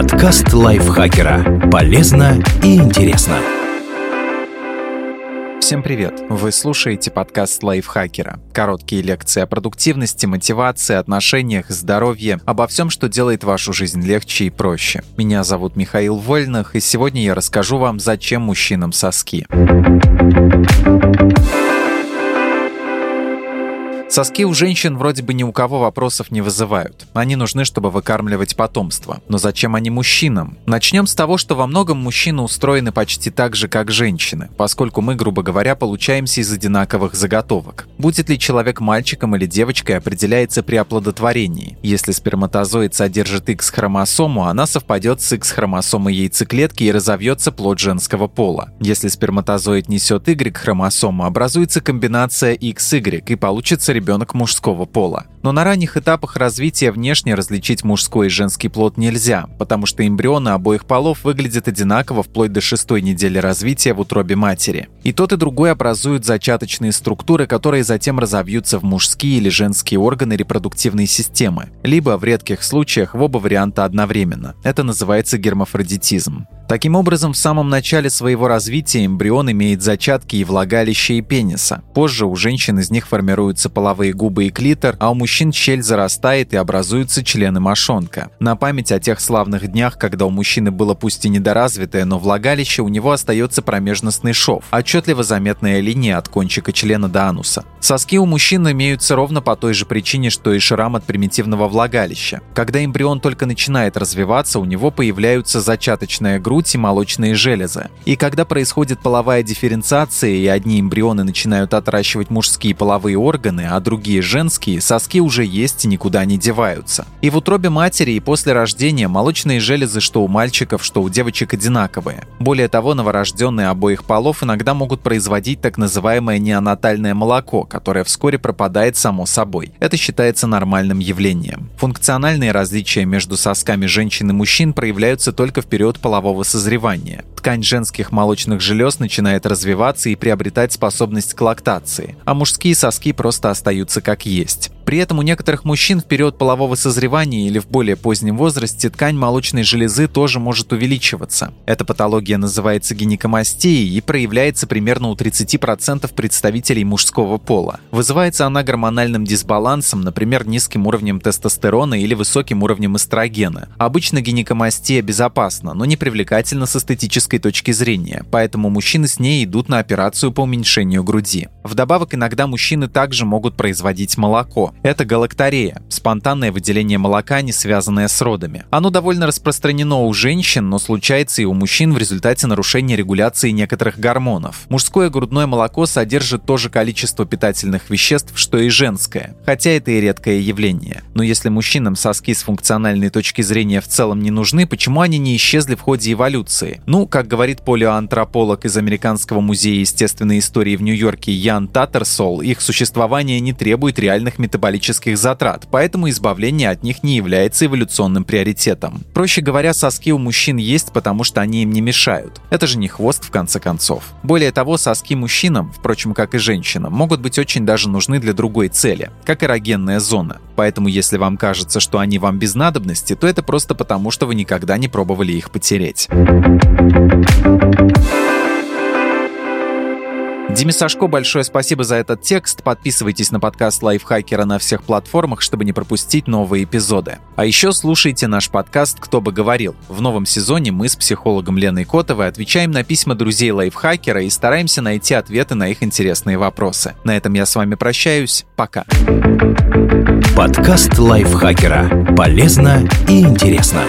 Подкаст лайфхакера. Полезно и интересно. Всем привет! Вы слушаете подкаст лайфхакера. Короткие лекции о продуктивности, мотивации, отношениях, здоровье, обо всем, что делает вашу жизнь легче и проще. Меня зовут Михаил Вольных, и сегодня я расскажу вам, зачем мужчинам соски. Соски у женщин вроде бы ни у кого вопросов не вызывают. Они нужны, чтобы выкармливать потомство. Но зачем они мужчинам? Начнем с того, что во многом мужчины устроены почти так же, как женщины, поскольку мы, грубо говоря, получаемся из одинаковых заготовок. Будет ли человек мальчиком или девочкой, определяется при оплодотворении. Если сперматозоид содержит X-хромосому, она совпадет с X-хромосомой яйцеклетки и разовьется плод женского пола. Если сперматозоид несет Y-хромосому, образуется комбинация XY и получится ребенок мужского пола. Но на ранних этапах развития внешне различить мужской и женский плод нельзя, потому что эмбрионы обоих полов выглядят одинаково вплоть до шестой недели развития в утробе матери. И тот и другой образуют зачаточные структуры, которые затем разовьются в мужские или женские органы репродуктивной системы, либо в редких случаях в оба варианта одновременно. Это называется гермафродитизм. Таким образом, в самом начале своего развития эмбрион имеет зачатки и влагалище и пениса. Позже у женщин из них формируются половые губы и клитор, а у мужчин щель зарастает и образуются члены мошонка. На память о тех славных днях, когда у мужчины было пусть и недоразвитое, но влагалище, у него остается промежностный шов, отчетливо заметная линия от кончика члена до ануса. Соски у мужчин имеются ровно по той же причине, что и шрам от примитивного влагалища. Когда эмбрион только начинает развиваться, у него появляются зачаточная грудь грудь и молочные железы. И когда происходит половая дифференциация и одни эмбрионы начинают отращивать мужские половые органы, а другие женские, соски уже есть и никуда не деваются. И в утробе матери и после рождения молочные железы что у мальчиков, что у девочек одинаковые. Более того, новорожденные обоих полов иногда могут производить так называемое неонатальное молоко, которое вскоре пропадает само собой. Это считается нормальным явлением. Функциональные различия между сосками женщин и мужчин проявляются только в период полового созревания. Ткань женских молочных желез начинает развиваться и приобретать способность к лактации, а мужские соски просто остаются как есть. При этом у некоторых мужчин в период полового созревания или в более позднем возрасте ткань молочной железы тоже может увеличиваться. Эта патология называется гинекомастией и проявляется примерно у 30% представителей мужского пола. Вызывается она гормональным дисбалансом, например, низким уровнем тестостерона или высоким уровнем эстрогена. Обычно гинекомастия безопасна, но не привлекательна с эстетической точки зрения, поэтому мужчины с ней идут на операцию по уменьшению груди. Вдобавок иногда мужчины также могут производить молоко. Это галактарея – спонтанное выделение молока, не связанное с родами. Оно довольно распространено у женщин, но случается и у мужчин в результате нарушения регуляции некоторых гормонов. Мужское грудное молоко содержит то же количество питательных веществ, что и женское, хотя это и редкое явление. Но если мужчинам соски с функциональной точки зрения в целом не нужны, почему они не исчезли в ходе эволюции? Ну, как говорит полиоантрополог из Американского музея естественной истории в Нью-Йорке Ян Таттерсол, их существование не требует реальных метаболических затрат, поэтому избавление от них не является эволюционным приоритетом. Проще говоря, соски у мужчин есть, потому что они им не мешают. Это же не хвост в конце концов. Более того, соски мужчинам, впрочем, как и женщинам, могут быть очень даже нужны для другой цели, как эрогенная зона. Поэтому если вам кажется, что они вам без надобности, то это просто потому, что вы никогда не пробовали их потереть. Диме Сашко большое спасибо за этот текст. Подписывайтесь на подкаст Лайфхакера на всех платформах, чтобы не пропустить новые эпизоды. А еще слушайте наш подкаст «Кто бы говорил». В новом сезоне мы с психологом Леной Котовой отвечаем на письма друзей Лайфхакера и стараемся найти ответы на их интересные вопросы. На этом я с вами прощаюсь. Пока. Подкаст Лайфхакера. Полезно и интересно.